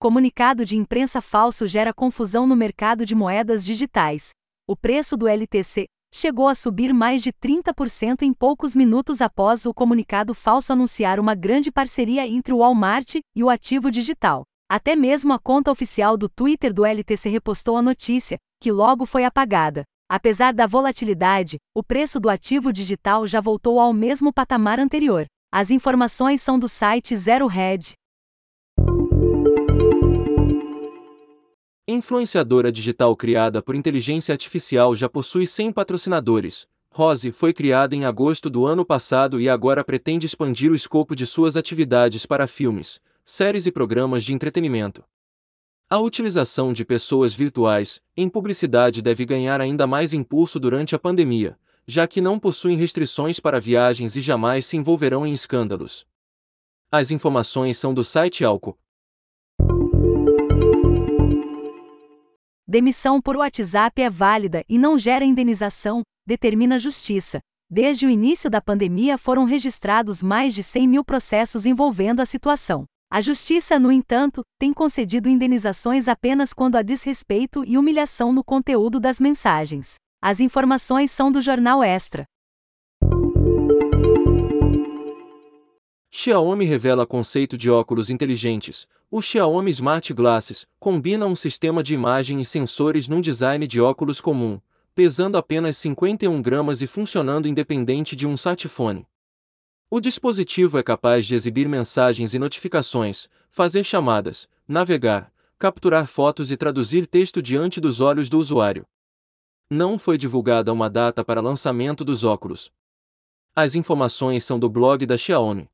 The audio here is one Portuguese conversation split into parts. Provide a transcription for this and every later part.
Comunicado de imprensa falso gera confusão no mercado de moedas digitais. O preço do LTC chegou a subir mais de 30% em poucos minutos após o comunicado falso anunciar uma grande parceria entre o Walmart e o ativo digital. Até mesmo a conta oficial do Twitter do LTC repostou a notícia, que logo foi apagada. Apesar da volatilidade, o preço do ativo digital já voltou ao mesmo patamar anterior. As informações são do site Zero Hedge. Influenciadora digital criada por inteligência artificial já possui 100 patrocinadores. Rose foi criada em agosto do ano passado e agora pretende expandir o escopo de suas atividades para filmes, séries e programas de entretenimento. A utilização de pessoas virtuais em publicidade deve ganhar ainda mais impulso durante a pandemia, já que não possuem restrições para viagens e jamais se envolverão em escândalos. As informações são do site Alco. Demissão por WhatsApp é válida e não gera indenização, determina a Justiça. Desde o início da pandemia foram registrados mais de 100 mil processos envolvendo a situação. A Justiça, no entanto, tem concedido indenizações apenas quando há desrespeito e humilhação no conteúdo das mensagens. As informações são do Jornal Extra. Xiaomi revela conceito de óculos inteligentes. O Xiaomi Smart Glasses combina um sistema de imagem e sensores num design de óculos comum, pesando apenas 51 gramas e funcionando independente de um smartphone. O dispositivo é capaz de exibir mensagens e notificações, fazer chamadas, navegar, capturar fotos e traduzir texto diante dos olhos do usuário. Não foi divulgada uma data para lançamento dos óculos. As informações são do blog da Xiaomi.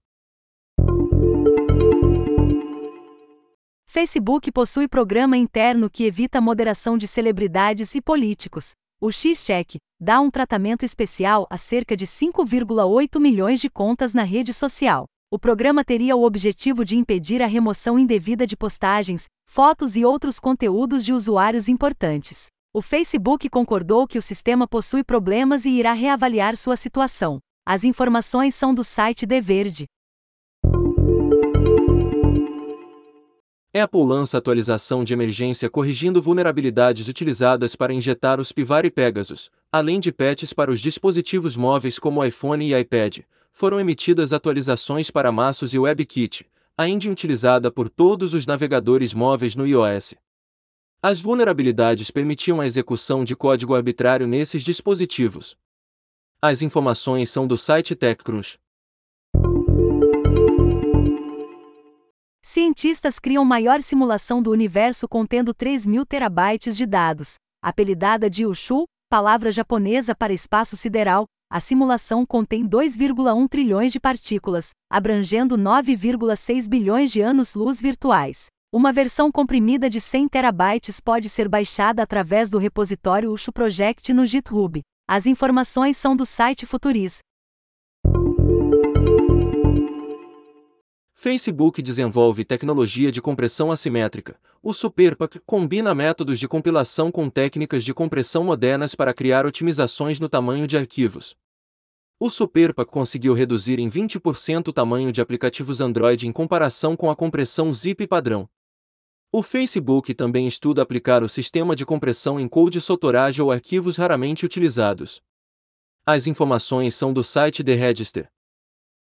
Facebook possui programa interno que evita a moderação de celebridades e políticos. O X-Check dá um tratamento especial a cerca de 5,8 milhões de contas na rede social. O programa teria o objetivo de impedir a remoção indevida de postagens, fotos e outros conteúdos de usuários importantes. O Facebook concordou que o sistema possui problemas e irá reavaliar sua situação. As informações são do site The Verde. Apple lança atualização de emergência corrigindo vulnerabilidades utilizadas para injetar os Pivari Pegasus, além de patches para os dispositivos móveis como iPhone e iPad. Foram emitidas atualizações para Maços e WebKit, a engine utilizada por todos os navegadores móveis no iOS. As vulnerabilidades permitiam a execução de código arbitrário nesses dispositivos. As informações são do site TechCrunch. Cientistas criam maior simulação do universo contendo 3 mil terabytes de dados. Apelidada de Ushu, palavra japonesa para espaço sideral, a simulação contém 2,1 trilhões de partículas, abrangendo 9,6 bilhões de anos-luz virtuais. Uma versão comprimida de 100 terabytes pode ser baixada através do repositório Ushu Project no GitHub. As informações são do site Futuris. Facebook desenvolve tecnologia de compressão assimétrica. O SuperPAC combina métodos de compilação com técnicas de compressão modernas para criar otimizações no tamanho de arquivos. O SuperPAC conseguiu reduzir em 20% o tamanho de aplicativos Android em comparação com a compressão zip padrão. O Facebook também estuda aplicar o sistema de compressão em code sotorage ou arquivos raramente utilizados. As informações são do site The Register.